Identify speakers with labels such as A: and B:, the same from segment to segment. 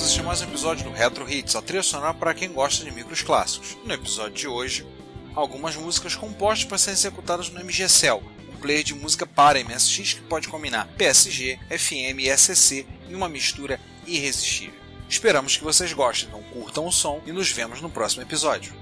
A: Olá a mais um episódio do Retro Hits, a trilha sonora para quem gosta de micros clássicos. No episódio de hoje, algumas músicas compostas para serem executadas no MGCell, um player de música para MSX que pode combinar PSG, FM e SCC em uma mistura irresistível. Esperamos que vocês gostem, então curtam o som e nos vemos no próximo episódio.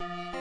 B: Música